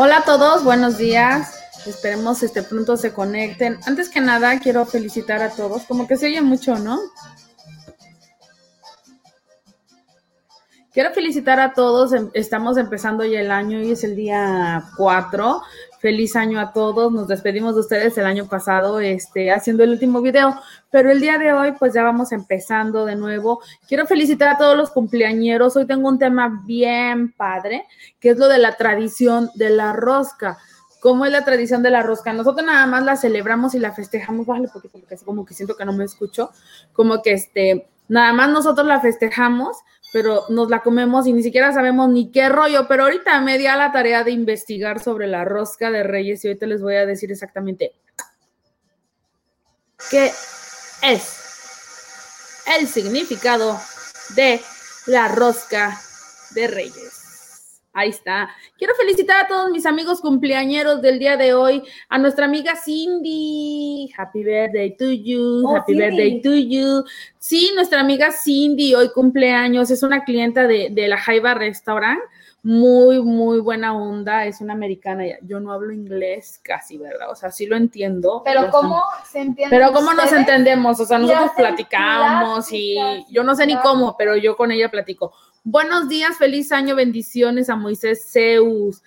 Hola a todos, buenos días. Esperemos este pronto se conecten. Antes que nada, quiero felicitar a todos. Como que se oye mucho, ¿no? Quiero felicitar a todos. Em, estamos empezando ya el año y es el día 4. Feliz año a todos. Nos despedimos de ustedes el año pasado, este, haciendo el último video. Pero el día de hoy, pues ya vamos empezando de nuevo. Quiero felicitar a todos los cumpleañeros. Hoy tengo un tema bien padre, que es lo de la tradición de la rosca. ¿Cómo es la tradición de la rosca? Nosotros nada más la celebramos y la festejamos, vale, porque, porque así como que siento que no me escucho, como que este, nada más nosotros la festejamos, pero nos la comemos y ni siquiera sabemos ni qué rollo, pero ahorita me di a la tarea de investigar sobre la rosca de reyes y ahorita les voy a decir exactamente qué es el significado de la rosca de reyes. Ahí está. Quiero felicitar a todos mis amigos cumpleañeros del día de hoy, a nuestra amiga Cindy. Happy birthday to you. Oh, Happy Cindy. birthday to you. Sí, nuestra amiga Cindy hoy cumpleaños. Es una clienta de, de la Jaiba Restaurant. Muy, muy buena onda. Es una americana. Yo no hablo inglés casi, ¿verdad? O sea, sí lo entiendo. Pero ¿cómo se entiende? pero cómo nos entendemos, o sea, nosotros platicamos y yo no sé ni cómo, pero yo con ella platico. Buenos días, feliz año, bendiciones a Moisés Zeus.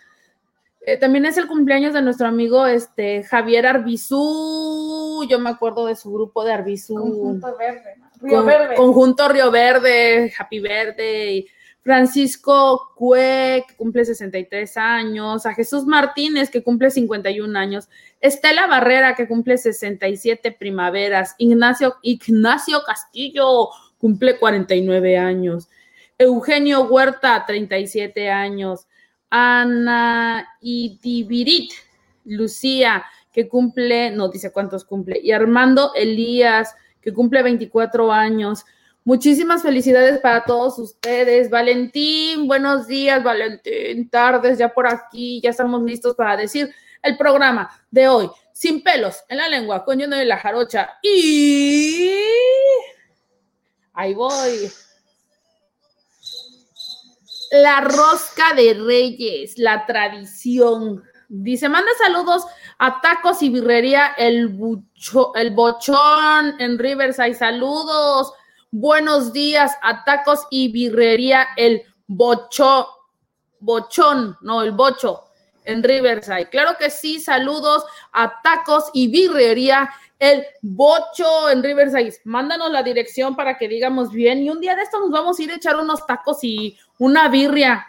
Eh, también es el cumpleaños de nuestro amigo este, Javier Arbizú. Yo me acuerdo de su grupo de Arbizú. Conjunto verde. Río Con- Verde. Conjunto Río Verde, Happy Verde. Francisco Cue, que cumple 63 años. A Jesús Martínez, que cumple 51 años. Estela Barrera, que cumple 67 primaveras. Ignacio, Ignacio Castillo, cumple 49 años. Eugenio Huerta, 37 años. Ana Idivirit, Lucía, que cumple, no dice cuántos cumple. Y Armando Elías, que cumple 24 años. Muchísimas felicidades para todos ustedes. Valentín, buenos días, Valentín. Tardes ya por aquí, ya estamos listos para decir el programa de hoy. Sin pelos en la lengua, con lleno de la jarocha. Y ahí voy. La rosca de reyes, la tradición. Dice, manda saludos a Tacos y Birrería El, Bucho- el Bochón en Riverside. Saludos. Buenos días a Tacos y Birrería El Bocho, Bochón, no, el Bocho en Riverside. Claro que sí, saludos a Tacos y Birrería El Bocho en Riverside. Mándanos la dirección para que digamos bien y un día de esto nos vamos a ir a echar unos tacos y una birria.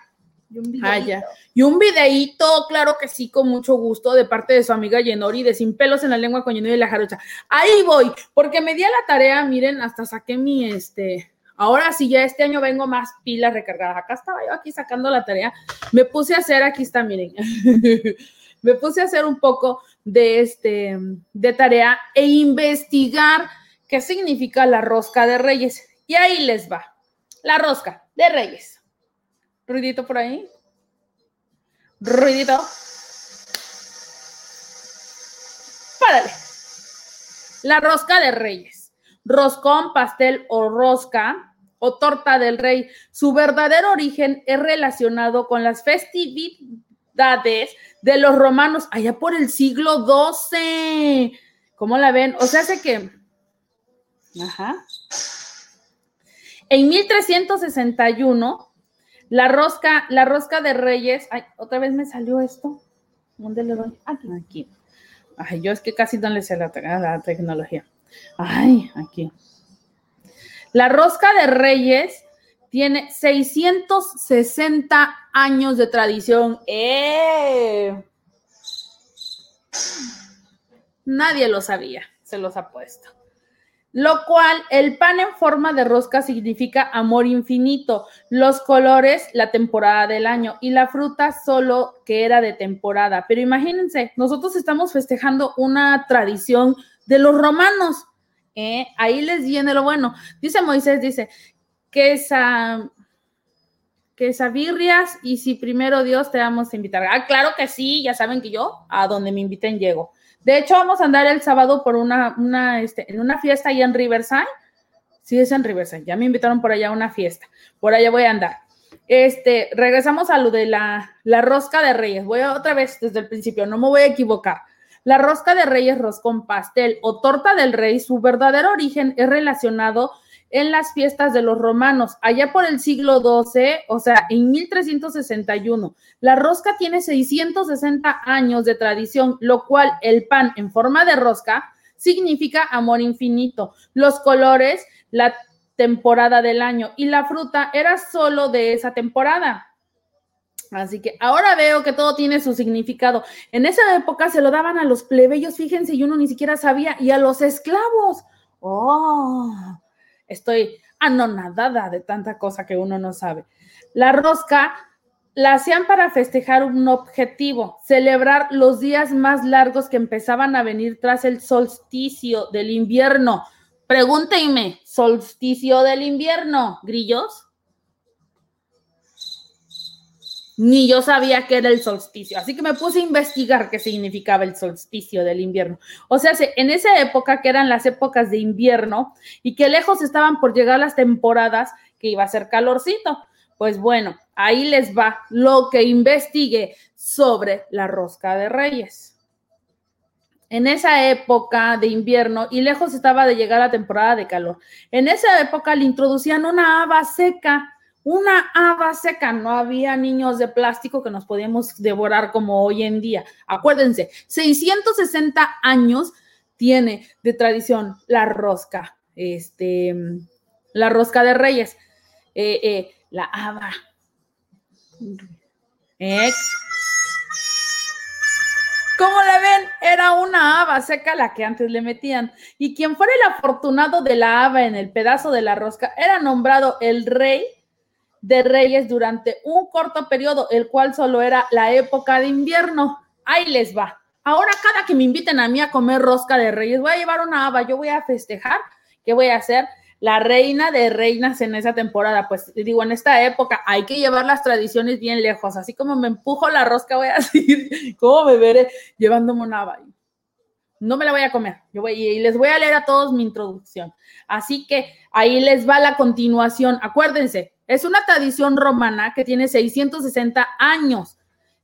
Y un videíto. Y un videíto, claro que sí, con mucho gusto, de parte de su amiga Yenori de Sin Pelos en la Lengua con Yenori y la Jarocha. Ahí voy, porque me di a la tarea, miren, hasta saqué mi, este, ahora sí, ya este año vengo más pilas recargadas. Acá estaba yo aquí sacando la tarea. Me puse a hacer, aquí está, miren. me puse a hacer un poco de, este, de tarea e investigar qué significa la rosca de reyes. Y ahí les va, la rosca de reyes. Ruidito por ahí. Ruidito. Párale. La rosca de reyes. Roscón, pastel o rosca o torta del rey. Su verdadero origen es relacionado con las festividades de los romanos allá por el siglo XII. ¿Cómo la ven? O sea, hace que... Ajá. En 1361 la rosca, la rosca de Reyes. Ay, otra vez me salió esto. ¿Dónde le doy? Aquí. Aquí. Ay, yo es que casi no le sé la, te- la tecnología. Ay, aquí. La rosca de Reyes tiene 660 años de tradición. ¡Eh! Nadie lo sabía, se los ha puesto. Lo cual, el pan en forma de rosca significa amor infinito, los colores, la temporada del año y la fruta solo que era de temporada. Pero imagínense, nosotros estamos festejando una tradición de los romanos. ¿Eh? Ahí les viene lo bueno. Dice Moisés, dice, que esa que esa birrias y si primero Dios te vamos a invitar. Ah, claro que sí, ya saben que yo a donde me inviten llego. De hecho, vamos a andar el sábado por una, una, este, en una fiesta allá en Riverside. Sí, es en Riverside. Ya me invitaron por allá a una fiesta. Por allá voy a andar. Este, regresamos a lo de la, la rosca de reyes. Voy otra vez desde el principio, no me voy a equivocar. La rosca de reyes, roscón pastel o torta del rey, su verdadero origen es relacionado en las fiestas de los romanos, allá por el siglo XII, o sea, en 1361. La rosca tiene 660 años de tradición, lo cual el pan en forma de rosca significa amor infinito. Los colores, la temporada del año y la fruta era solo de esa temporada. Así que ahora veo que todo tiene su significado. En esa época se lo daban a los plebeyos, fíjense, y uno ni siquiera sabía, y a los esclavos. Oh, estoy anonadada de tanta cosa que uno no sabe. La rosca la hacían para festejar un objetivo, celebrar los días más largos que empezaban a venir tras el solsticio del invierno. Pregúntenme, solsticio del invierno, grillos. Ni yo sabía que era el solsticio, así que me puse a investigar qué significaba el solsticio del invierno. O sea, en esa época, que eran las épocas de invierno y que lejos estaban por llegar las temporadas que iba a ser calorcito. Pues bueno, ahí les va lo que investigué sobre la rosca de reyes. En esa época de invierno y lejos estaba de llegar la temporada de calor. En esa época le introducían una haba seca una haba seca, no había niños de plástico que nos podíamos devorar como hoy en día. Acuérdense, 660 años tiene de tradición la rosca, este, la rosca de reyes, eh, eh, la haba. Como la ven, era una haba seca la que antes le metían. Y quien fuera el afortunado de la haba en el pedazo de la rosca era nombrado el rey de reyes durante un corto periodo, el cual solo era la época de invierno. Ahí les va. Ahora cada que me inviten a mí a comer rosca de reyes, voy a llevar una haba, yo voy a festejar, ¿qué voy a hacer? La reina de reinas en esa temporada, pues digo, en esta época hay que llevar las tradiciones bien lejos, así como me empujo la rosca, voy a decir, ¿cómo me llevándome una haba? No me la voy a comer, yo voy, y les voy a leer a todos mi introducción. Así que ahí les va la continuación. Acuérdense, es una tradición romana que tiene 660 años.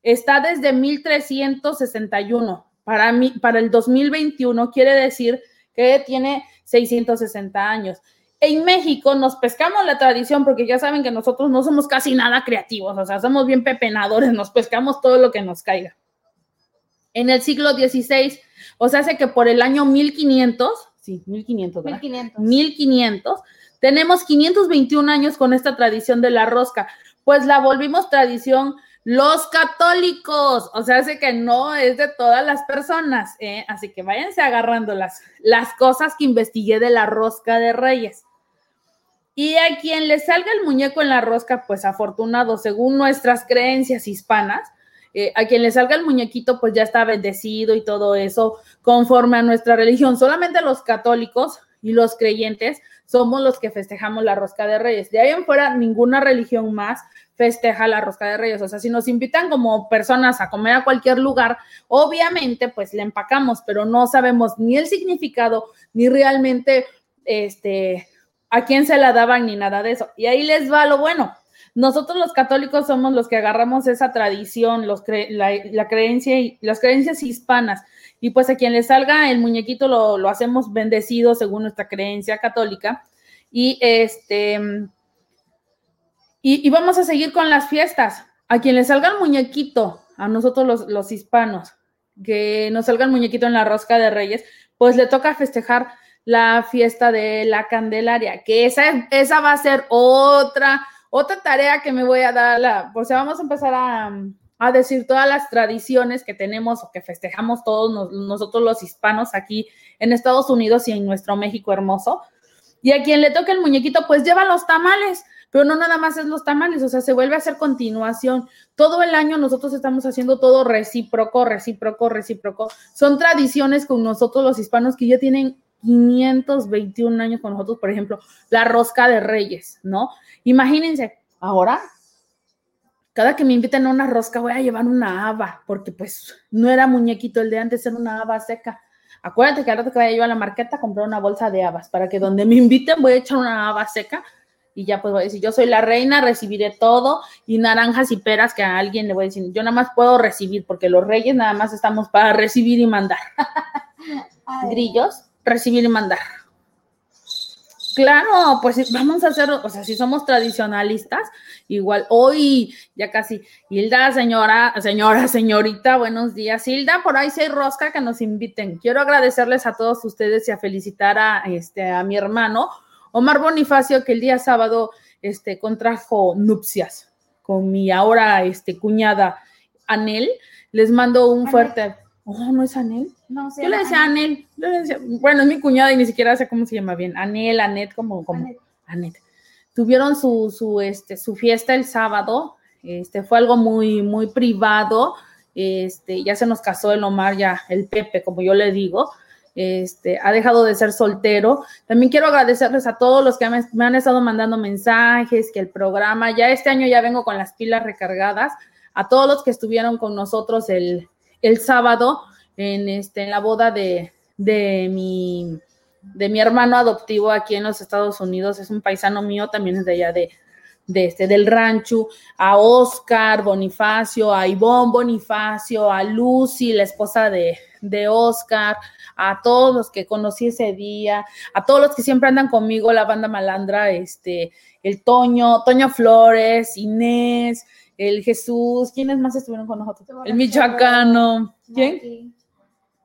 Está desde 1361. Para, mí, para el 2021 quiere decir que tiene 660 años. En México nos pescamos la tradición porque ya saben que nosotros no somos casi nada creativos, o sea, somos bien pepenadores, nos pescamos todo lo que nos caiga. En el siglo XVI, o sea, hace que por el año 1500, sí, 1500, ¿verdad? 1500. 1500 tenemos 521 años con esta tradición de la rosca, pues la volvimos tradición los católicos, o sea, hace que no es de todas las personas, ¿eh? así que váyanse agarrando las, las cosas que investigué de la rosca de reyes. Y a quien le salga el muñeco en la rosca, pues afortunado, según nuestras creencias hispanas, eh, a quien le salga el muñequito, pues ya está bendecido y todo eso conforme a nuestra religión. Solamente los católicos y los creyentes somos los que festejamos la rosca de reyes. De ahí en fuera, ninguna religión más festeja la rosca de reyes. O sea, si nos invitan como personas a comer a cualquier lugar, obviamente pues le empacamos, pero no sabemos ni el significado, ni realmente este, a quién se la daban, ni nada de eso. Y ahí les va lo bueno. Nosotros los católicos somos los que agarramos esa tradición, la, creencia y las creencias hispanas y pues a quien le salga el muñequito lo, hacemos bendecido según nuestra creencia católica. Y este, y, vamos a seguir con las fiestas. A quien le salga el muñequito, a nosotros los, los hispanos, que nos salga el muñequito en la rosca de reyes, pues le toca festejar la fiesta de la Candelaria, que esa, esa va a ser otra, otra tarea que me voy a dar, la, o sea, vamos a empezar a, a decir todas las tradiciones que tenemos o que festejamos todos nosotros los hispanos aquí en Estados Unidos y en nuestro México hermoso. Y a quien le toque el muñequito, pues lleva los tamales, pero no nada más es los tamales, o sea, se vuelve a hacer continuación. Todo el año nosotros estamos haciendo todo recíproco, recíproco, recíproco. Son tradiciones con nosotros los hispanos que ya tienen 521 años con nosotros, por ejemplo, la rosca de reyes, ¿no? Imagínense, ahora cada que me inviten a una rosca voy a llevar una haba, porque pues no era muñequito el de antes, era una haba seca. Acuérdate que al rato que vaya yo a la marqueta comprar una bolsa de habas, para que donde me inviten voy a echar una haba seca y ya pues voy a decir, yo soy la reina, recibiré todo y naranjas y peras que a alguien le voy a decir, yo nada más puedo recibir porque los reyes nada más estamos para recibir y mandar. Ay, Grillos, recibir y mandar. Claro, pues vamos a hacer, o sea, si somos tradicionalistas, igual hoy ya casi, Hilda, señora, señora, señorita, buenos días. Hilda, por ahí sí hay rosca que nos inviten. Quiero agradecerles a todos ustedes y a felicitar a, este, a mi hermano Omar Bonifacio, que el día sábado este, contrajo nupcias con mi ahora este, cuñada Anel. Les mando un fuerte. Oh, no es Anel. No sé. Yo le decía Anel. yo le decía- bueno, es mi cuñada y ni siquiera sé cómo se llama bien. Anel, Anet, como, como Anet. Anet. Tuvieron su, su, este, su fiesta el sábado. Este, fue algo muy, muy privado. Este, ya se nos casó el Omar, ya el Pepe, como yo le digo. Este, ha dejado de ser soltero. También quiero agradecerles a todos los que me, me han estado mandando mensajes, que el programa, ya este año ya vengo con las pilas recargadas. A todos los que estuvieron con nosotros el, el sábado en, este, en la boda de, de, mi, de mi hermano adoptivo aquí en los Estados Unidos. Es un paisano mío, también es de allá de, de este, del rancho, a Oscar Bonifacio, a Ivonne Bonifacio, a Lucy, la esposa de, de Oscar, a todos los que conocí ese día, a todos los que siempre andan conmigo, la banda malandra, este, el Toño, Toño Flores, Inés, el Jesús, ¿quiénes más estuvieron con nosotros? El Michoacano, ¿quién?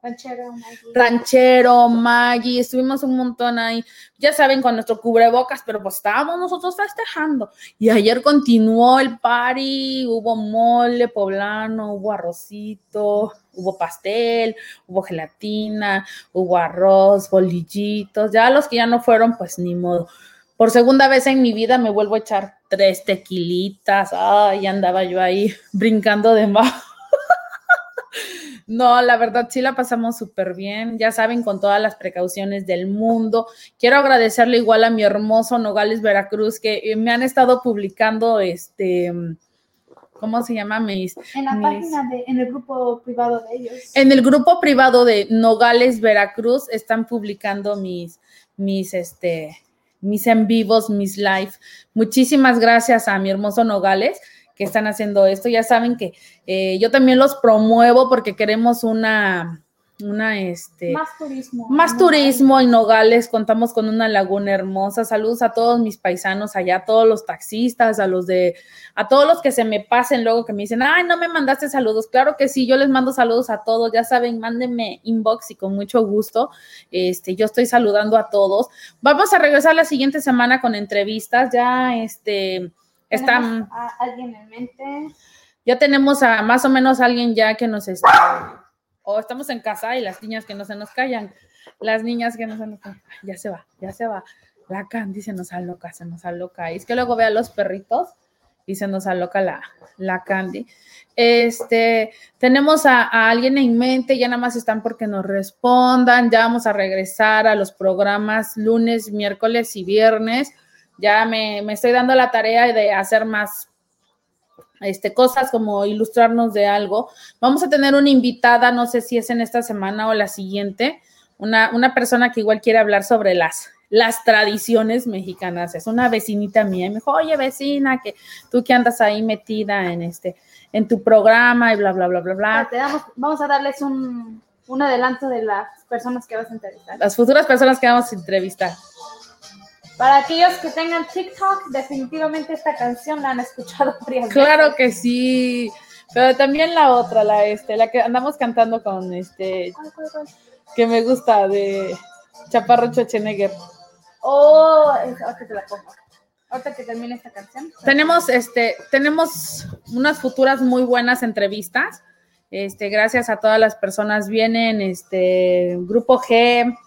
Ranchero, Maggie. Ranchero, Maggie, estuvimos un montón ahí, ya saben, con nuestro cubrebocas, pero pues estábamos nosotros festejando. Y ayer continuó el party, hubo mole poblano, hubo arrocito, hubo pastel, hubo gelatina, hubo arroz, bolillitos, ya los que ya no fueron, pues ni modo. Por segunda vez en mi vida me vuelvo a echar tres tequilitas, ay, andaba yo ahí brincando de más. No, la verdad sí la pasamos súper bien, ya saben, con todas las precauciones del mundo. Quiero agradecerle igual a mi hermoso Nogales Veracruz que me han estado publicando este, ¿cómo se llama? Mis, En la mis- página de, en el grupo privado de ellos. en el grupo privado de Nogales Veracruz están publicando mis, mis, este, mis en vivos, mis live. Muchísimas gracias a mi hermoso Nogales que están haciendo esto. Ya saben que eh, yo también los promuevo porque queremos una, una, este, Más turismo. más turismo en Nogales, contamos con una laguna hermosa. Saludos a todos mis paisanos allá, a todos los taxistas, a los de, a todos los que se me pasen luego que me dicen, ay, no me mandaste saludos. Claro que sí, yo les mando saludos a todos, ya saben, mándenme inbox y con mucho gusto. Este, yo estoy saludando a todos. Vamos a regresar la siguiente semana con entrevistas, ya este, ¿Tenemos a alguien en mente. ya tenemos a más o menos alguien ya que nos está, o estamos en casa y las niñas que no se nos callan, las niñas que no se nos callan, ya se va, ya se va, la Candy se nos aloca, se nos aloca, y es que luego ve a los perritos y se nos aloca la, la Candy. Este, tenemos a, a alguien en mente, ya nada más están porque nos respondan, ya vamos a regresar a los programas lunes, miércoles y viernes, ya me, me estoy dando la tarea de hacer más este, cosas como ilustrarnos de algo. Vamos a tener una invitada, no sé si es en esta semana o la siguiente, una, una persona que igual quiere hablar sobre las, las tradiciones mexicanas. Es una vecinita mía y me dijo, oye vecina, que tú que andas ahí metida en este, en tu programa y bla, bla, bla, bla, bla. Te damos, vamos a darles un, un adelanto de las personas que vas a entrevistar. Las futuras personas que vamos a entrevistar. Para aquellos que tengan TikTok, definitivamente esta canción la han escuchado varias Claro que sí. Pero también la otra, la este, la que andamos cantando con este, ¿Cuál, cuál, cuál? que me gusta de Chaparro Schwarzenegger. Oh, ahorita te la pongo. Ahorita que termine esta canción. Tenemos, este, tenemos unas futuras muy buenas entrevistas. Este, gracias a todas las personas. Vienen, este, Grupo G,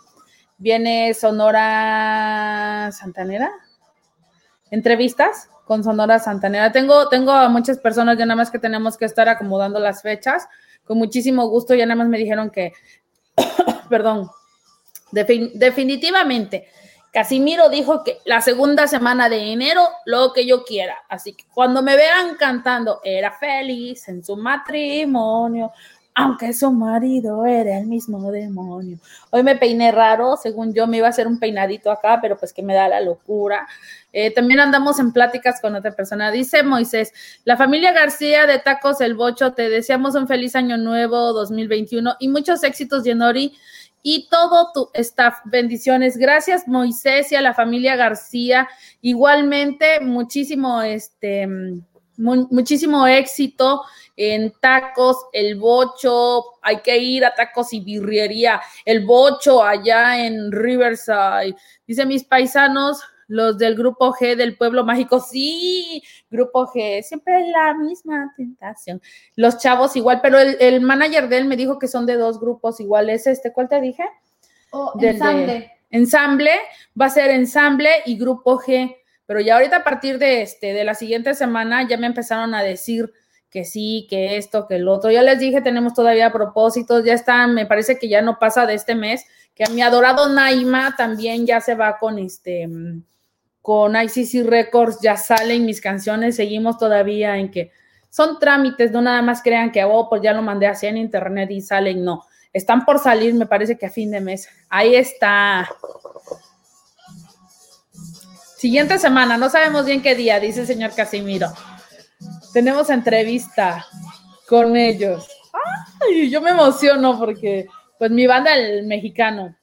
viene Sonora Santanera. Entrevistas con Sonora Santanera. Tengo, tengo a muchas personas, ya nada más que tenemos que estar acomodando las fechas. Con muchísimo gusto, ya nada más me dijeron que, perdón, defin- definitivamente Casimiro dijo que la segunda semana de enero, lo que yo quiera. Así que cuando me vean cantando, era feliz en su matrimonio, aunque su marido era el mismo demonio. Hoy me peiné raro, según yo me iba a hacer un peinadito acá, pero pues que me da la locura. Eh, también andamos en pláticas con otra persona. Dice Moisés, la familia García de Tacos El Bocho, te deseamos un feliz año nuevo 2021 y muchos éxitos, Yenori y todo tu staff. Bendiciones. Gracias, Moisés, y a la familia García. Igualmente, muchísimo, este, muchísimo éxito en tacos, el bocho, hay que ir a tacos y birrería, el bocho allá en Riverside. Dice mis paisanos, los del grupo G del pueblo mágico, sí, grupo G, siempre es la misma tentación. Los chavos igual, pero el, manager de él me dijo que son de dos grupos iguales. Este, ¿cuál te dije? Oh, ensamble. ensamble, va a ser ensamble y grupo G. Pero ya ahorita a partir de este, de la siguiente semana, ya me empezaron a decir que sí, que esto, que el otro. Ya les dije, tenemos todavía propósitos, ya están, me parece que ya no pasa de este mes, que a mi adorado Naima también ya se va con este con ICC Records ya salen mis canciones, seguimos todavía en que son trámites, no nada más crean que, oh, pues ya lo mandé así en internet y salen, no. Están por salir, me parece que a fin de mes. Ahí está. Siguiente semana, no sabemos bien qué día, dice el señor Casimiro. Tenemos entrevista con ellos. Ay, yo me emociono porque, pues mi banda, el mexicano,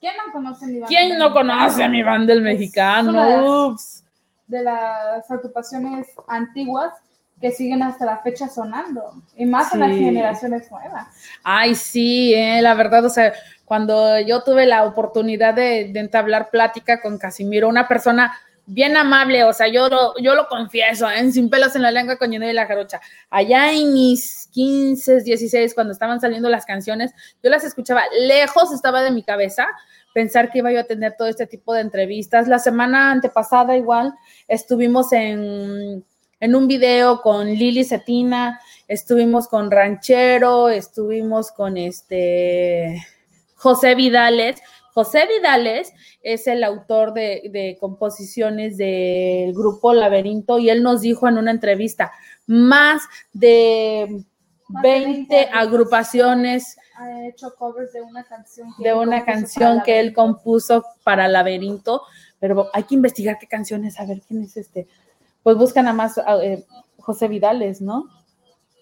¿Quién no conoce mi banda? ¿Quién no conoce a mi banda el mexicano? Ups. De las agrupaciones antiguas que siguen hasta la fecha sonando, y más en las generaciones nuevas. Ay, sí, eh, la verdad, o sea, cuando yo tuve la oportunidad de, entablar plática con Casimiro, una persona bien amable, o sea, yo lo, yo lo confieso, ¿eh? sin pelos en la lengua con Lleno de la Jarocha. Allá en mis 15, 16, cuando estaban saliendo las canciones, yo las escuchaba lejos, estaba de mi cabeza, pensar que iba yo a tener todo este tipo de entrevistas. La semana antepasada igual estuvimos en, en un video con Lili Cetina, estuvimos con Ranchero, estuvimos con este José Vidales. José Vidales es el autor de, de, composiciones del grupo Laberinto y él nos dijo en una entrevista, más de 20 agrupaciones ha hecho covers de una canción que, de una canción que él compuso para Laberinto, pero hay que investigar qué canciones, a ver quién es este. Pues buscan a más eh, José Vidales, ¿no?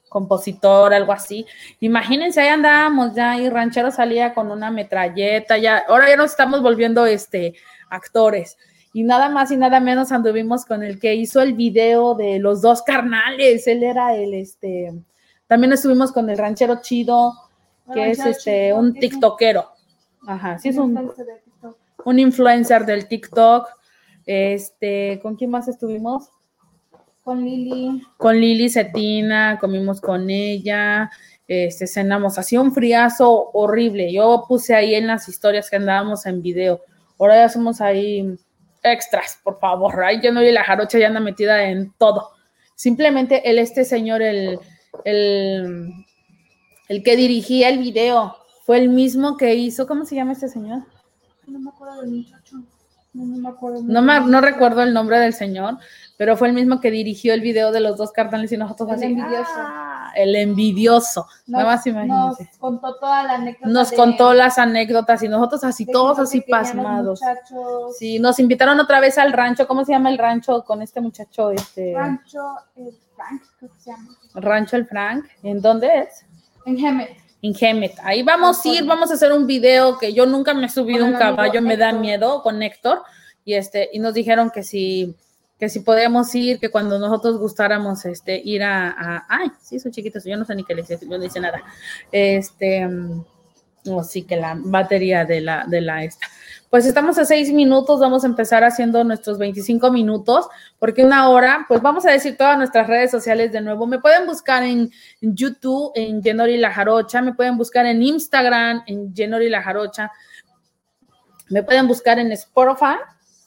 Compositor, algo así. Imagínense, ahí andábamos ya y Ranchero salía con una metralleta, ya, ahora ya nos estamos volviendo este actores. Y nada más y nada menos anduvimos con el que hizo el video de los dos carnales. Él era el este. También estuvimos con el ranchero chido, que es este un tiktokero. Ajá, sí es un, un influencer del TikTok. Este, ¿con quién más estuvimos? Con Lili. Con Lili Cetina, comimos con ella, este, cenamos, hacía un friazo horrible. Yo puse ahí en las historias que andábamos en video. Ahora ya somos ahí extras, por favor. Ahí yo no vi la jarocha ya anda metida en todo. Simplemente el, este señor, el, el el que dirigía el video, fue el mismo que hizo, ¿cómo se llama este señor? No me acuerdo del muchacho. No, me acuerdo. No, recuerdo el nombre del señor, pero fue el mismo que dirigió el video de los dos cartones y nosotros el así. Envidioso. Ah, el envidioso. Nos, nos contó toda la anécdota. Nos contó las anécdotas y nosotros así, todos así pasmados. Sí, nos invitaron otra vez al rancho. ¿Cómo se llama el rancho con este muchacho? Este... Rancho el Frank, creo que se llama. Rancho el Frank. ¿En dónde es? En Hemet. En Hemet. Ahí vamos a ir, vamos a hacer un video que yo nunca me he subido un caballo, me da miedo con Héctor. Y este, y nos dijeron que si, que si podíamos ir, que cuando nosotros gustáramos este, ir a, ay, sí, son chiquitos, yo no sé ni qué les yo no dice nada. Este, mm, o sí que la batería de la, de la esta. Pues estamos a seis minutos, vamos a empezar haciendo nuestros 25 minutos, porque una hora, pues vamos a decir todas nuestras redes sociales de nuevo. Me pueden buscar en YouTube, en Jenori La Jarocha, me pueden buscar en Instagram, en Jenori La Jarocha, me pueden buscar en Spotify.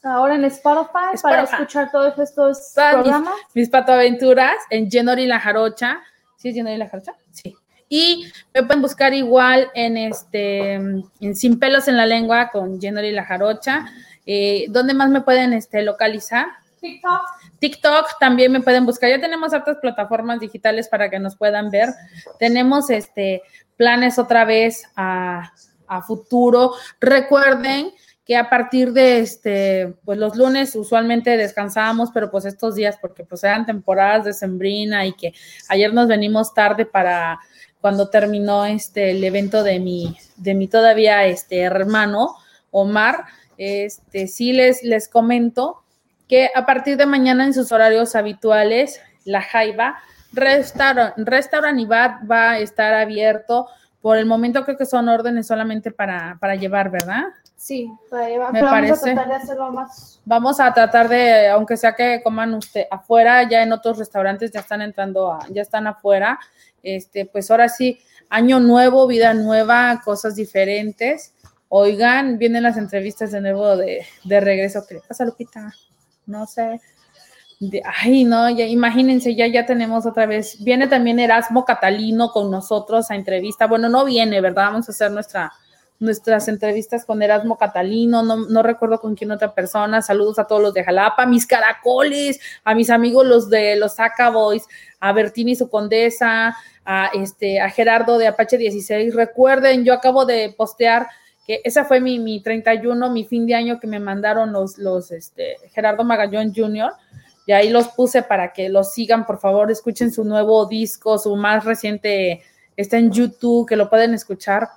Ahora en Spotify, para escuchar todos estos programas. Mis, mis patoaventuras en Jenori La Jarocha. ¿Sí es Jenori La Jarocha? Sí. Y me pueden buscar igual en este en Sin pelos en la lengua con Jenny La Jarocha. Eh, ¿Dónde más me pueden este, localizar? TikTok. TikTok también me pueden buscar. Ya tenemos otras plataformas digitales para que nos puedan ver. Tenemos este planes otra vez a, a futuro. Recuerden a partir de este, pues los lunes usualmente descansábamos, pero pues estos días, porque pues eran temporadas de sembrina y que ayer nos venimos tarde para cuando terminó este el evento de mi, de mi todavía este hermano Omar, este sí les, les comento que a partir de mañana en sus horarios habituales, la Jaiba Restaurant, Restaurant y Bar va a estar abierto. Por el momento creo que son órdenes solamente para, para llevar, ¿verdad? Sí. Me pero parece. Vamos a tratar de hacerlo más. Vamos a tratar de, aunque sea que coman usted afuera, ya en otros restaurantes ya están entrando, a, ya están afuera. Este, pues ahora sí, año nuevo, vida nueva, cosas diferentes. Oigan, vienen las entrevistas de nuevo de, de regreso. ¿Qué le pasa, Lupita? No sé. De- ay, no, ya imagínense, ya, ya tenemos otra vez. Viene también Erasmo Catalino con nosotros a entrevista. Bueno, no viene, ¿verdad? Vamos a hacer nuestra, nuestras entrevistas con Erasmo Catalino, no, no recuerdo con quién otra persona. Saludos a todos los de Jalapa, mis caracoles, a mis amigos los de los Saca Boys, a Bertini su condesa, a este, a Gerardo de Apache 16. Recuerden, yo acabo de postear que esa fue mi, mi 31, mi fin de año que me mandaron los, los este, Gerardo Magallón Jr. Y ahí los puse para que los sigan, por favor, escuchen su nuevo disco, su más reciente, está en YouTube, que lo pueden escuchar.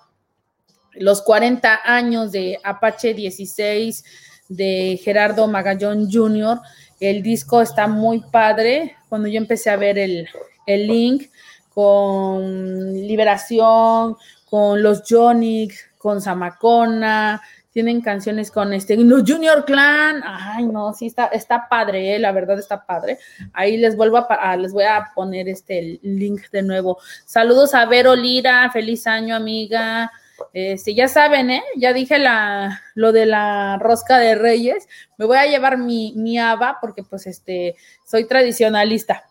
Los 40 años de Apache 16 de Gerardo Magallón Jr. El disco está muy padre. Cuando yo empecé a ver el, el link con Liberación, con los Jonix, con Zamacona, tienen canciones con este, Junior Clan, ay no, sí está, está padre, eh, la verdad está padre. Ahí les vuelvo a, a- les voy a poner este link de nuevo. Saludos a Vero Lira, feliz año amiga. Este, ya saben, ¿eh? Ya dije la, lo de la rosca de reyes. Me voy a llevar mi, mi haba porque pues este, soy tradicionalista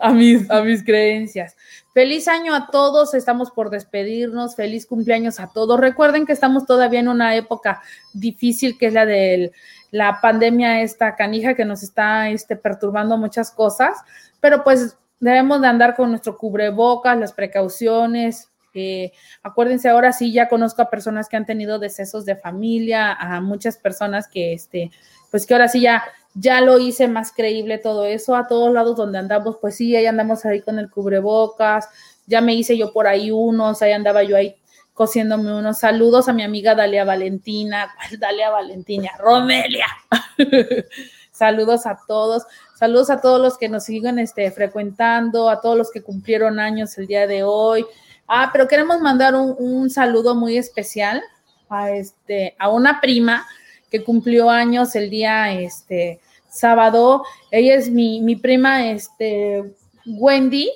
a mis, a mis creencias. Feliz año a todos, estamos por despedirnos, feliz cumpleaños a todos. Recuerden que estamos todavía en una época difícil que es la de la pandemia esta canija que nos está este, perturbando muchas cosas, pero pues debemos de andar con nuestro cubrebocas, las precauciones. Acuérdense, ahora sí ya conozco a personas que han tenido decesos de familia, a muchas personas que, este, pues que ahora sí ya ya lo hice más creíble todo eso, a todos lados donde andamos, pues sí, ahí andamos ahí con el cubrebocas, ya me hice yo por ahí unos, ahí andaba yo ahí cosiéndome unos saludos a mi amiga Dalia Valentina, ¿cuál Dalia Valentina? Romelia. saludos a todos, saludos a todos los que nos siguen este, frecuentando, a todos los que cumplieron años el día de hoy. Ah, pero queremos mandar un, un saludo muy especial a, este, a una prima que cumplió años el día este, sábado. Ella es mi, mi prima, este, Wendy.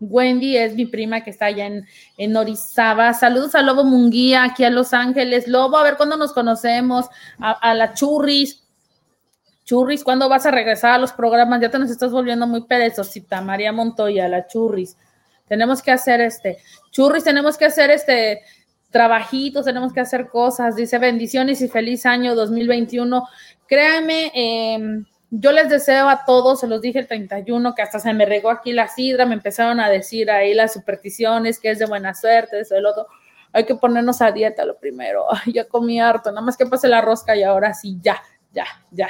Wendy es mi prima que está allá en, en Orizaba. Saludos a Lobo Munguía, aquí a Los Ángeles. Lobo, a ver cuándo nos conocemos. A, a la Churris. Churris, ¿cuándo vas a regresar a los programas? Ya te nos estás volviendo muy perezosita, María Montoya, la Churris. Tenemos que hacer este, Churris, tenemos que hacer este trabajitos, tenemos que hacer cosas. Dice bendiciones y feliz año 2021. Créanme, eh, yo les deseo a todos, se los dije el 31, que hasta se me regó aquí la sidra, me empezaron a decir ahí las supersticiones, que es de buena suerte, eso, el otro. Hay que ponernos a dieta lo primero. Ay, ya comí harto, nada más que pase la rosca y ahora sí, ya, ya, ya.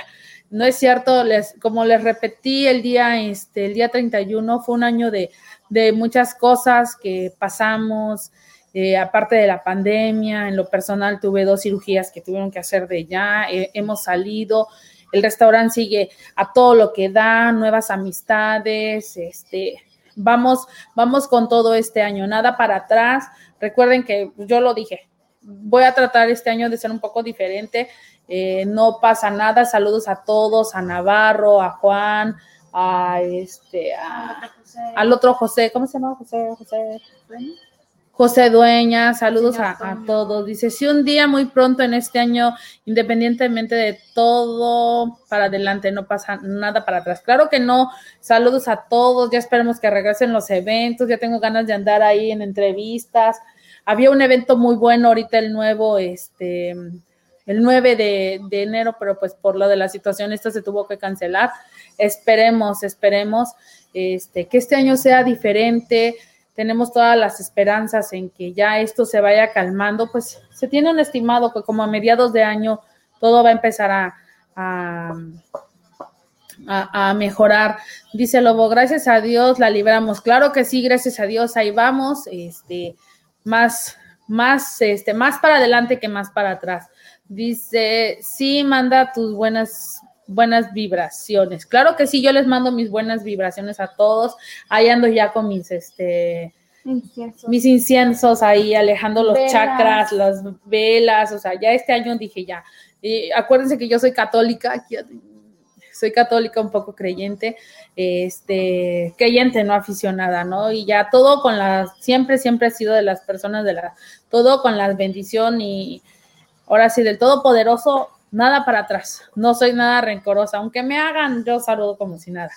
No es cierto, les, como les repetí el día, este, el día 31 fue un año de, de muchas cosas que pasamos, eh, aparte de la pandemia, en lo personal tuve dos cirugías que tuvieron que hacer de ya, eh, hemos salido, el restaurante sigue a todo lo que da, nuevas amistades, este, vamos, vamos con todo este año, nada para atrás. Recuerden que yo lo dije, voy a tratar este año de ser un poco diferente, eh, no pasa nada, saludos a todos, a Navarro, a Juan, a este, al otro José, ¿cómo se llama José? José. José Dueña, saludos a, todos. Dice, si un día muy pronto en este año, independientemente de todo para adelante, no pasa nada para atrás. Claro que no. Saludos a todos. Ya esperemos que regresen los eventos. Ya tengo ganas de andar ahí en entrevistas. Había un evento muy bueno ahorita, el nuevo, este, el 9 de, enero, pero pues por lo de la situación esta se tuvo que cancelar. Esperemos, esperemos este, que este año sea diferente. Tenemos todas las esperanzas en que ya esto se vaya calmando, pues se tiene un estimado que como a mediados de año todo va a empezar a, a, a, mejorar. Dice Lobo, gracias a Dios la libramos. Claro que sí, gracias a Dios, ahí vamos, este, más, más, este, más para adelante que más para atrás. Dice, sí, manda tus buenas, buenas vibraciones. Claro que sí, yo les mando mis buenas vibraciones a todos. Ahí ando ya con mis, este, mis inciensos ahí, alejando los chakras, las velas, o sea, ya este año dije ya, acuérdense que yo soy católica, soy católica un poco creyente, este, creyente, no aficionada, ¿no? Y ya todo con la, siempre, siempre he sido de las personas de la, todo con la bendición y ahora sí, del Todopoderoso, nada para atrás, no soy nada rencorosa, aunque me hagan, yo saludo como si nada.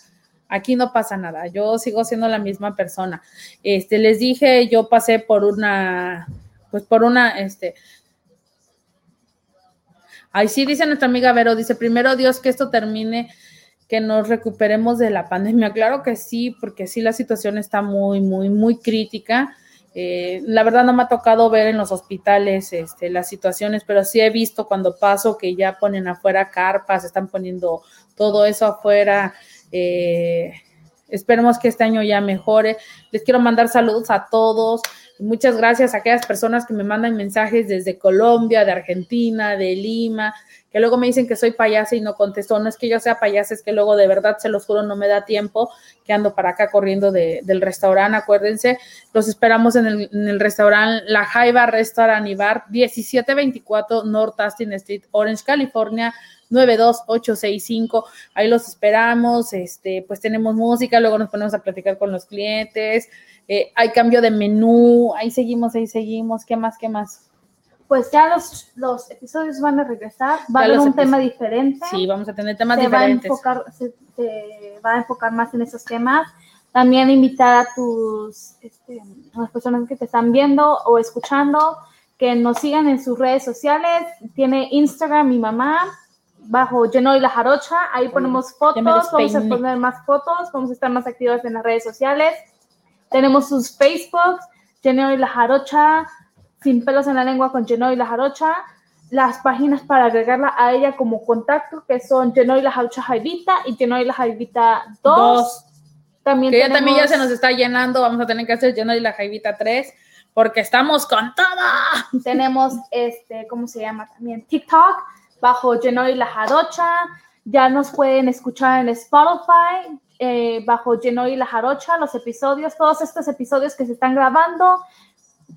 Aquí no pasa nada, yo sigo siendo la misma persona. Este, les dije, yo pasé por una, pues por una, este, Ahí sí, dice nuestra amiga Vero, dice, primero Dios que esto termine, que nos recuperemos de la pandemia. Claro que sí, porque sí la situación está muy, muy, muy crítica. Eh, la verdad no me ha tocado ver en los hospitales este, las situaciones, pero sí he visto cuando paso que ya ponen afuera carpas, están poniendo todo eso afuera. Eh, esperemos que este año ya mejore. Les quiero mandar saludos a todos. Muchas gracias a aquellas personas que me mandan mensajes desde Colombia, de Argentina, de Lima, que luego me dicen que soy payasa y no contesto. No es que yo sea payasa, es que luego de verdad, se los juro, no me da tiempo, que ando para acá corriendo del restaurante. Acuérdense, los esperamos en el, restaurante La Jaiba Restaurant y Bar, 1724 North Austin Street, Orange, California. 92865, ahí los esperamos, este, pues tenemos música, luego nos ponemos a platicar con los clientes, eh, hay cambio de menú, ahí seguimos, ahí seguimos, ¿qué más, qué más? Pues ya los, los episodios van a regresar, va a haber un tema diferente. Sí, vamos a tener temas diferentes. Va a enfocar, se, va a enfocar más en esos temas. También invitar a tus, este, a las personas que te están viendo o escuchando, que nos sigan en sus redes sociales. Tiene Instagram mi mamá, bajo Lleno y la Jarocha. Ahí ponemos fotos, vamos a poner más fotos, vamos a estar más activas en las redes sociales. Tenemos sus Facebooks, Geno y la Jarocha, Sin pelos en la lengua con Geno y la Jarocha. Las páginas para agregarla a ella como contacto, que son Geno y la Jarocha Jaivita y Geno y la Jaivita 2. También que también ya se nos está llenando, vamos a tener que hacer Geno y la Jaivita 3 porque estamos con todo. Tenemos este, ¿cómo se llama? También TikTok bajo Geno y la Jarocha. Ya nos pueden escuchar en Spotify, eh, bajo Genoy la Jarocha, los episodios, todos estos episodios que se están grabando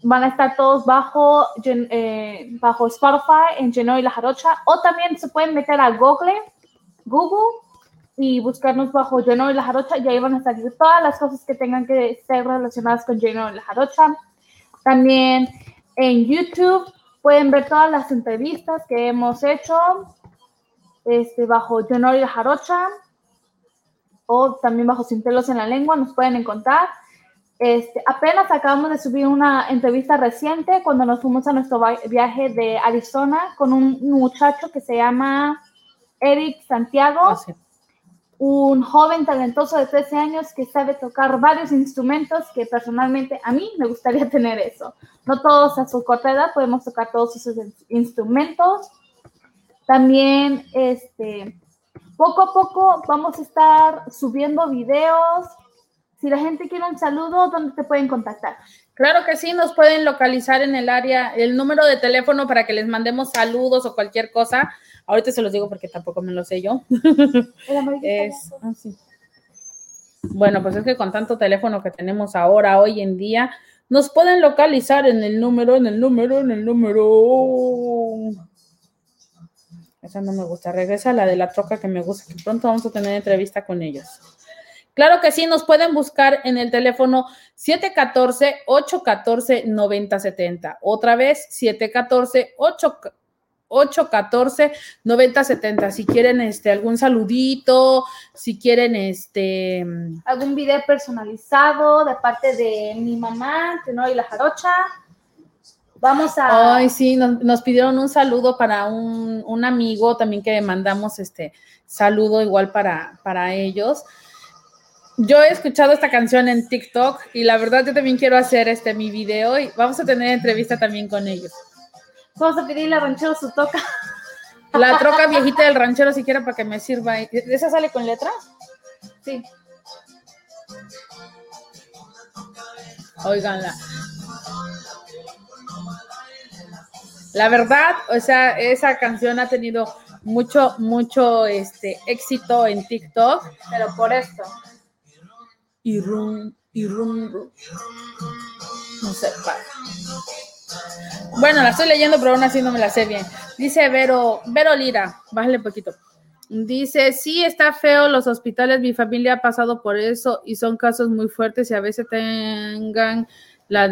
van a estar todos bajo, eh, bajo Spotify en Genoy la Jarocha, o también se pueden meter a Google, Google y buscarnos bajo Genoy la Jarocha y ahí van a salir todas las cosas que tengan que ser relacionadas con Genoy la Jarocha. También en YouTube pueden ver todas las entrevistas que hemos hecho este, bajo Genoy y la Jarocha o también bajo Sin pelos en la lengua nos pueden encontrar. Este, apenas acabamos de subir una entrevista reciente cuando nos fuimos a nuestro viaje de Arizona con un muchacho que se llama Eric Santiago, ah, un joven talentoso de 13 años que sabe tocar varios instrumentos que personalmente a mí me gustaría tener eso. No todos a su corta edad podemos tocar todos esos instrumentos. También este, poco a poco vamos a estar subiendo videos. Si la gente quiere un saludo, ¿dónde te pueden contactar? Claro que sí, nos pueden localizar en el área, el número de teléfono para que les mandemos saludos o cualquier cosa. Ahorita se los digo porque tampoco me lo sé yo. es, ah, Bueno, pues es que con tanto teléfono que tenemos ahora, hoy en día, nos pueden localizar en el número, en el número, en el número esa no me gusta. Regresa la de la troca que me gusta, que pronto vamos a tener entrevista con ellos. Claro que sí, nos pueden buscar en el teléfono 714-814-9070. Otra vez, 714-814-9070. Si quieren este, algún saludito, si quieren este... Algún video personalizado de parte de mi mamá, que no hay la jarocha Vamos a. Ay, sí, nos, nos pidieron un saludo para un, un, amigo también que mandamos este saludo igual para, para ellos. Yo he escuchado esta canción en TikTok y la verdad yo también quiero hacer este mi video y vamos a tener entrevista también con ellos. Vamos a pedirle a Ranchero su toca. La troca viejita del ranchero siquiera para que me sirva. ¿Esa sale con letra? Sí. Óiganla. La verdad, o sea, esa canción ha tenido mucho, mucho este, éxito en TikTok. Pero por esto. Y rum, y rum, rum. No sé, para. Bueno, la estoy leyendo, pero aún así no me la sé bien. Dice Vero, Vero Lira, bájale un poquito. Dice, sí, está feo los hospitales, mi familia ha pasado por eso y son casos muy fuertes y a veces tengan la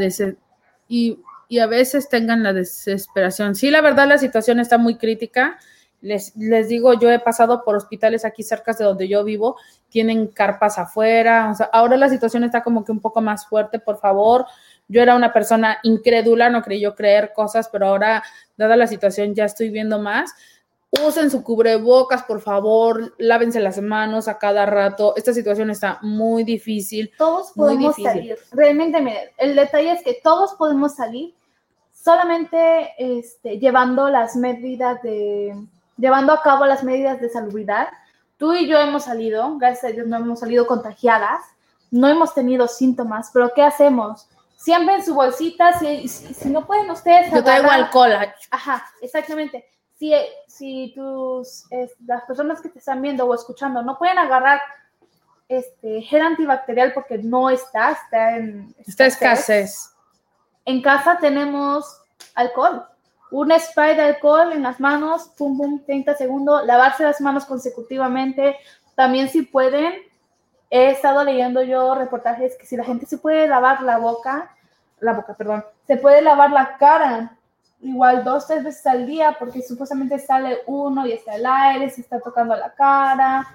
y, a veces tengan la desesperación. Sí, la verdad la situación está muy crítica. Les, les digo, yo he pasado por hospitales aquí cerca de donde yo vivo, tienen carpas afuera, o sea, ahora la situación está como que un poco más fuerte, por favor, yo era una persona incrédula, no creyó creer cosas, pero ahora, dada la situación, ya estoy viendo más. Usen su cubrebocas, por favor, lávense las manos a cada rato. Esta situación está muy difícil. Todos podemos difícil. salir. Realmente, miren, el detalle es que todos podemos salir solamente este, llevando las medidas de, llevando a cabo las medidas de salubridad. Tú y yo hemos salido, gracias a Dios no hemos salido contagiadas, no hemos tenido síntomas, pero ¿qué hacemos? Siempre en su bolsita, si, si, si no pueden ustedes... Yo traigo alcohol. Ajá, exactamente. Si, si tus, es, las personas que te están viendo o escuchando no pueden agarrar este gel antibacterial porque no está, está en... Está escasez. En casa tenemos alcohol. Un spray de alcohol en las manos, pum, pum, 30 segundos, lavarse las manos consecutivamente. También si pueden, he estado leyendo yo reportajes que si la gente se puede lavar la boca, la boca, perdón, se puede lavar la cara igual dos, tres veces al día porque supuestamente sale uno y está el aire, se está tocando la cara.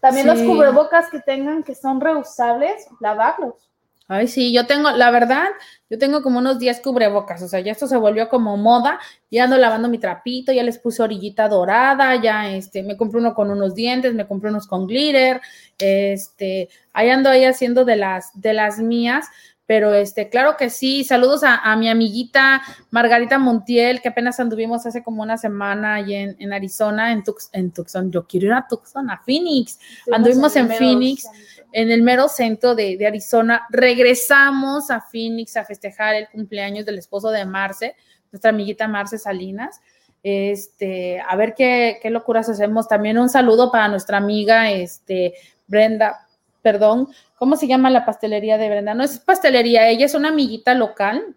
También sí. los cubrebocas que tengan que son reusables, lavarlos. Ay, sí, yo tengo, la verdad, yo tengo como unos 10 cubrebocas, o sea, ya esto se volvió como moda, ya ando lavando mi trapito, ya les puse orillita dorada, ya este, me compré uno con unos dientes, me compré unos con glitter, este, ahí ando ahí haciendo de las, de las mías, pero este, claro que sí, saludos a, a mi amiguita Margarita Montiel, que apenas anduvimos hace como una semana allí en, en Arizona, en, Tux, en Tucson, yo quiero ir a Tucson, a Phoenix, Estuvimos anduvimos en, en Phoenix. Centro en el mero centro de, de, Arizona. Regresamos a Phoenix a festejar el cumpleaños del esposo de Marce, nuestra amiguita Marce Salinas. Este, a ver qué, qué locuras hacemos. También un saludo para nuestra amiga este, Brenda, perdón, ¿cómo se llama la pastelería de Brenda? No es pastelería, ella es una amiguita local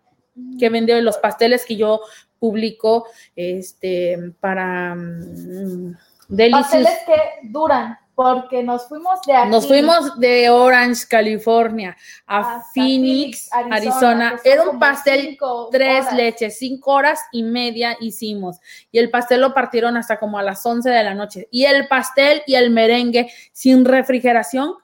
que vende los pasteles que yo publico este, para um, delicios. Pasteles que duran porque nos fuimos de aquí. Nos fuimos de Orange, California, a Phoenix, Phoenix, Arizona. Arizona. Era un pastel tres horas. leches, cinco horas y media hicimos. Y el pastel lo partieron hasta como a las 11 de la noche. Y el pastel y el merengue sin refrigeración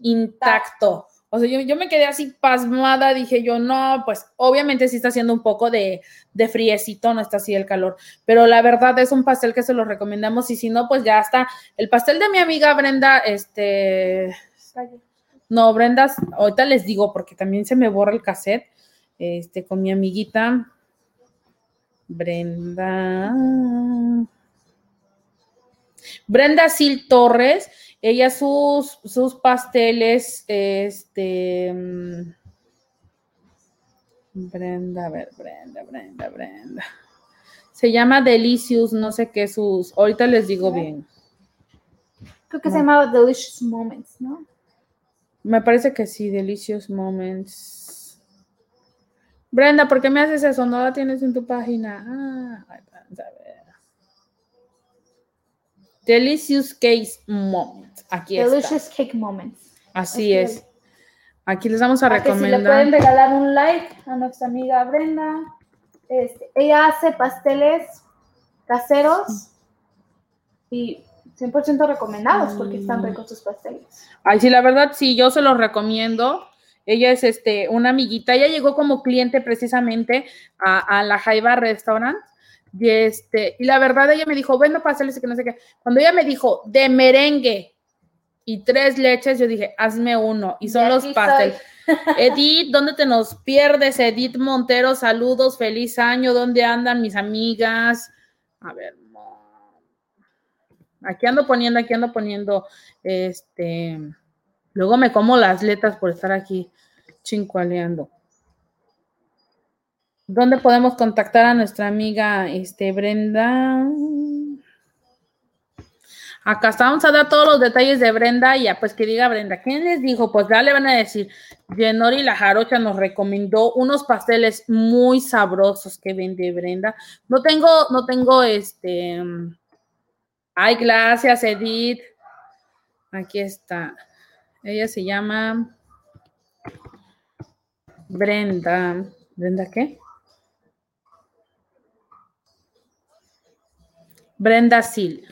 intacto. O sea, yo, yo, me quedé así pasmada, dije yo, no, pues obviamente sí está haciendo un poco de, de friecito, no está así el calor, pero la verdad es un pastel que se lo recomendamos y si no, pues ya está. El pastel de mi amiga Brenda, este... No, Brenda, ahorita les digo porque también se me borra el cassette, este, con mi amiguita Brenda... Brenda Sil Torres, ella sus, sus pasteles, este, Brenda, a ver, Brenda, Brenda, Brenda. Se llama Delicious, no sé qué sus, ahorita les digo bien. Creo que no. se llamaba Delicious Moments, ¿no? Me parece que sí, Delicious Moments. Brenda, ¿por qué me haces eso? No la tienes en tu página. Ah, a ver. Delicious Cake Moments. Aquí Delicious está. Cake Moments. Así, Así es. es. Aquí les vamos a, a recomendar. Si le pueden regalar un like a nuestra amiga Brenda. Este, ella hace pasteles caseros y 100% recomendados porque están ricos sus pasteles. Ay, sí, la verdad, sí, yo se los recomiendo. Ella es este, una amiguita, ella llegó como cliente precisamente a, la Jaiba Restaurant. Y, este, y la verdad, ella me dijo, bueno, pasteles que no sé qué. Cuando ella me dijo de merengue y tres leches, yo dije, hazme uno. Y son los pasteles. Edith, ¿dónde te nos pierdes? Edith Montero, saludos, feliz año. ¿Dónde andan mis amigas? A ver, aquí ando poniendo, aquí ando poniendo, este, luego me como las letras por estar aquí chincualeando. ¿Dónde podemos contactar a nuestra amiga este, Brenda? Acá estamos a dar todos los detalles de Brenda y ya pues que diga Brenda, ¿quién les dijo? Pues ya le van a decir, Yenori la Jarocha nos recomendó unos pasteles muy sabrosos que vende Brenda. No tengo, no tengo este, ay, gracias Edith. Aquí está. Ella se llama Brenda. ¿Brenda qué? Brenda Sil.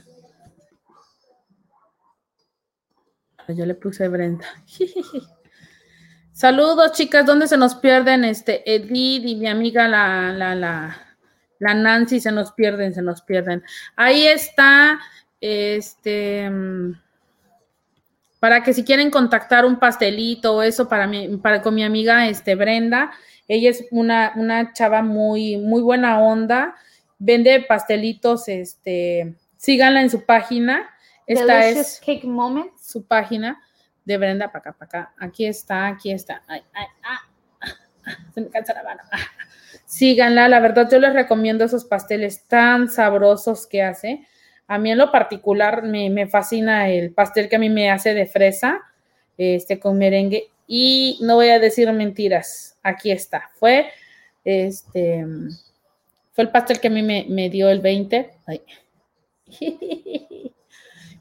Yo le puse Brenda. Saludos, chicas. ¿Dónde se nos pierden? Este, Edith y mi amiga la, la, la, la Nancy se nos pierden, se nos pierden. Ahí está, este, para que si quieren contactar un pastelito o eso para mi, para con mi amiga, este, Brenda. Ella es una, una chava muy, muy buena onda vende pastelitos, este, síganla en su página. Esta es Cake Moment. su página de Brenda para acá, para acá. Aquí está, aquí está. Ay, ay, ah, se me cansa la mano. Síganla, la verdad yo les recomiendo esos pasteles tan sabrosos que hace. A mí en lo particular me, me fascina el pastel que a mí me hace de fresa, este con merengue. Y no voy a decir mentiras, aquí está. Fue este fue el pastel que a mí me, dio el 20.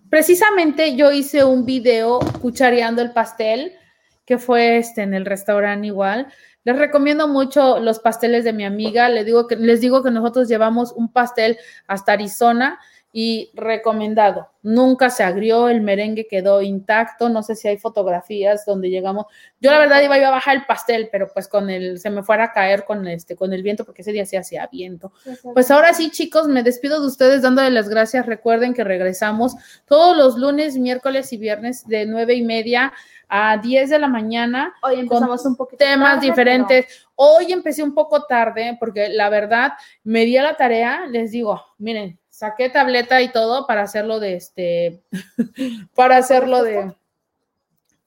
Precisamente yo hice un video cuchareando el pastel, que fue este en el restaurante igual. Les recomiendo mucho los pasteles de mi amiga. Les digo que, les digo que nosotros llevamos un pastel hasta Arizona y recomendado. Nunca se agrió, el merengue quedó intacto. No sé si hay fotografías donde llegamos. Yo la verdad iba, a bajar el pastel, pero pues con el, se me fuera a caer con este, con el viento, porque ese día sí hacía viento. Pues ahora sí, chicos, me despido de ustedes dándole las gracias. Recuerden que regresamos todos los lunes, miércoles y viernes de nueve y media a 10 de la mañana. Hoy empezamos un poquito temas diferentes. Hoy empecé un poco tarde porque la verdad me di a la tarea, les digo, miren, saqué tableta y todo para hacerlo de este, para hacerlo de,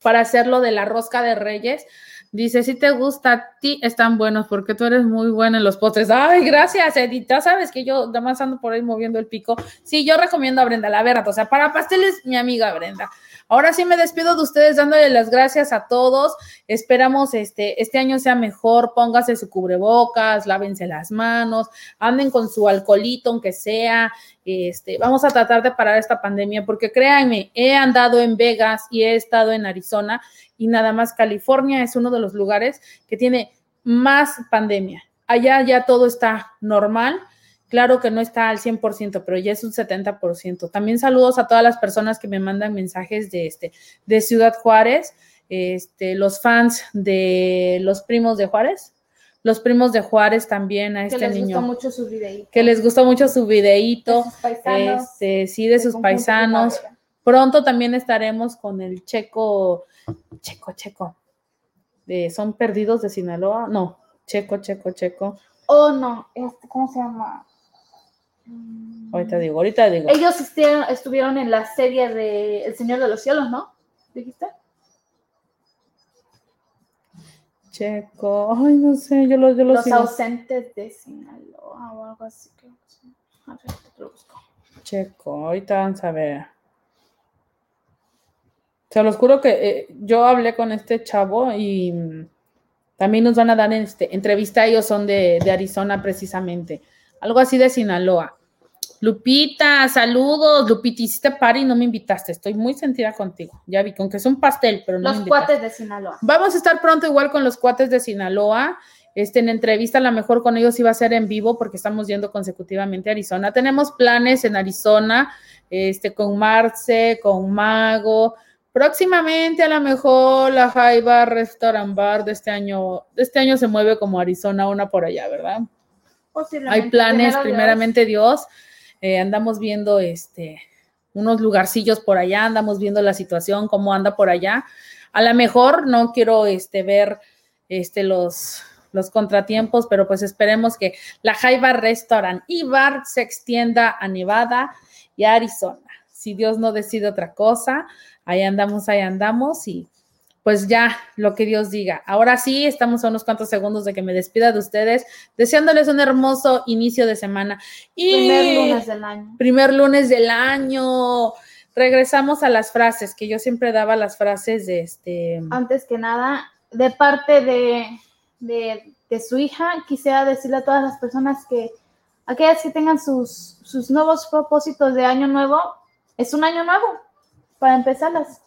para hacerlo de la rosca de reyes. Dice, si te gusta a ti, están buenos porque tú eres muy buena en los postres. Ay, gracias, Edith. Ya sabes que yo nada más ando por ahí moviendo el pico. Sí, yo recomiendo a Brenda, la verdad. O sea, para pasteles, mi amiga Brenda. Ahora sí me despido de ustedes dándole las gracias a todos. Esperamos este, este año sea mejor. Póngase su cubrebocas, lávense las manos, anden con su alcoholito, aunque sea. Este, vamos a tratar de parar esta pandemia porque créanme, he andado en Vegas y he estado en Arizona y nada más California es uno de los lugares que tiene más pandemia. Allá ya todo está normal Claro que no está al 100%, pero ya es un 70%. También saludos a todas las personas que me mandan mensajes de, este, de Ciudad Juárez, este, los fans de los primos de Juárez, los primos de Juárez también a este niño. Que les gustó mucho su videíto. Que les gustó mucho su videíto. Este, sí, de sus paisanos. Pronto también estaremos con el checo, checo, checo. De, ¿Son perdidos de Sinaloa? No, checo, checo, checo. Oh, no, este, ¿cómo se llama? Ahorita digo, ahorita digo. Ellos estuvieron, en la serie de El Señor de los Cielos, ¿no? ¿Dijiste? Checo, ay, no sé, yo lo, yo Los ausentes de Sinaloa o algo así. A ver, te lo busco. Checo, ahorita vamos a ver. Se los juro que eh, yo hablé con este chavo y mm, también nos van a dar este, entrevista. Ellos son de, de Arizona precisamente. Algo así de Sinaloa. Lupita, saludos. Lupita, hiciste par y no me invitaste. Estoy muy sentida contigo. Ya vi, con que es un pastel, pero no Los cuates de Sinaloa. Vamos a estar pronto igual con los cuates de Sinaloa. Este, en entrevista, a lo mejor con ellos iba a ser en vivo porque estamos yendo consecutivamente a Arizona. Tenemos planes en Arizona, este, con Marce, con Mago. próximamente a lo mejor la Jaiba Restaurant Bar de este año, de este año se mueve como Arizona, una por allá, ¿verdad? Hay planes, primeramente Dios. Eh, andamos viendo este unos lugarcillos por allá, andamos viendo la situación, cómo anda por allá. A lo mejor no quiero este, ver este, los, los contratiempos, pero pues esperemos que la Jaiba Restaurant y Bar se extienda a Nevada y a Arizona. Si Dios no decide otra cosa, ahí andamos, ahí andamos y pues ya lo que Dios diga. Ahora sí, estamos a unos cuantos segundos de que me despida de ustedes, deseándoles un hermoso inicio de semana. Y primer lunes del año. Primer lunes del año. Regresamos a las frases, que yo siempre daba las frases de este. Antes que nada, de parte de, de, su hija, quisiera decirle a todas las personas que aquellas que tengan sus, sus nuevos propósitos de año nuevo, es un año nuevo para empezarlas.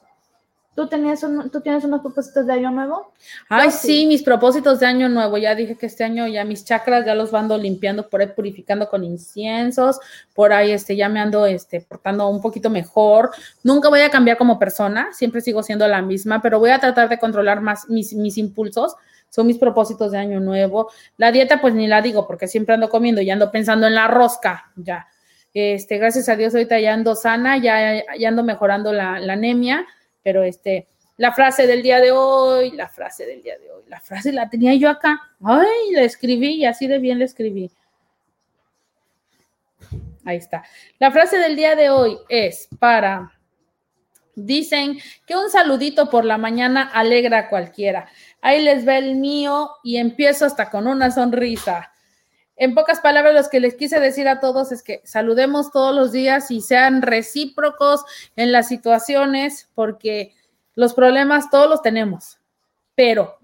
¿Tú, tenías ¿Tú tienes unos propósitos de año nuevo? Ay, sí. mis propósitos de año nuevo. Ya dije que este año ya mis chakras ya los ando limpiando por ahí, purificando con inciensos. Por ahí este, ya me ando este, portando un poquito mejor. Nunca voy a cambiar como persona, siempre sigo siendo la misma, pero voy a tratar de controlar más mis, mis impulsos. Son mis propósitos de año nuevo. La dieta, pues ni la digo, porque siempre ando comiendo y ando pensando en la rosca, ya. Este, gracias a Dios, ahorita ya ando sana, ya, ya ando mejorando la, la anemia pero este, la frase del día de hoy, la frase del día de hoy, la frase la tenía yo acá. Ay, la escribí y así de bien la escribí. Ahí está. La frase del día de hoy es para, dicen que un saludito por la mañana alegra a cualquiera. Ahí les ve el mío y empiezo hasta con una sonrisa. En pocas palabras, lo que les quise decir a todos es que saludemos todos los días y sean recíprocos en las situaciones, porque los problemas todos los tenemos, pero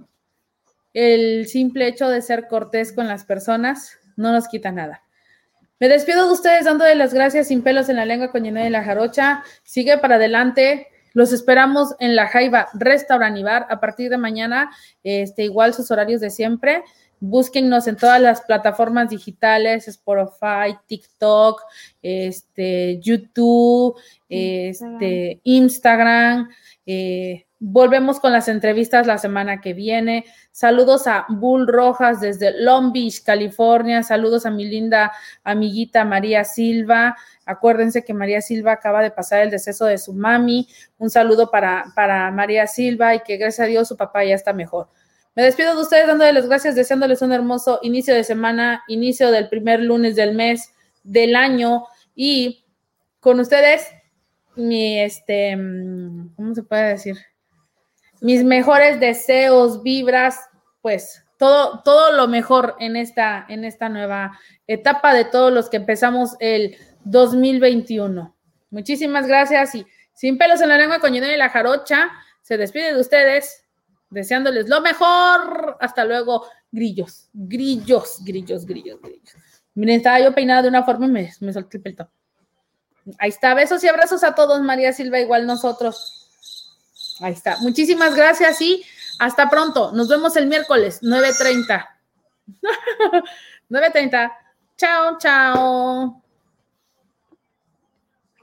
el simple hecho de ser cortés con las personas no nos quita nada. Me despido de ustedes dándole las gracias sin pelos en la lengua con Llené de la Jarocha. Sigue para adelante. Los esperamos en la Jaiba Restaurant y Bar a partir de mañana, este, igual sus horarios de siempre. Búsquennos en todas las plataformas digitales, Spotify, TikTok, este, YouTube, este, Instagram. Eh, volvemos con las entrevistas la semana que viene. Saludos a Bull Rojas desde Long Beach, California. Saludos a mi linda amiguita María Silva. Acuérdense que María Silva acaba de pasar el deceso de su mami. Un saludo para, para María Silva y que gracias a Dios su papá ya está mejor. Me despido de ustedes dándoles las gracias, deseándoles un hermoso inicio de semana, inicio del primer lunes del mes del año y con ustedes mi este ¿cómo se puede decir? Mis mejores deseos, vibras, pues todo todo lo mejor en esta en esta nueva etapa de todos los que empezamos el 2021. Muchísimas gracias y sin pelos en la lengua con y la Jarocha se despide de ustedes deseándoles lo mejor. Hasta luego, grillos, grillos, grillos, grillos, grillos. Miren, estaba yo peinada de una forma y me, me solté el pelto. Ahí está, besos y abrazos a todos, María Silva, igual nosotros. Ahí está. Muchísimas gracias y hasta pronto. Nos vemos el miércoles, 9.30. 9.30. Chao, chao.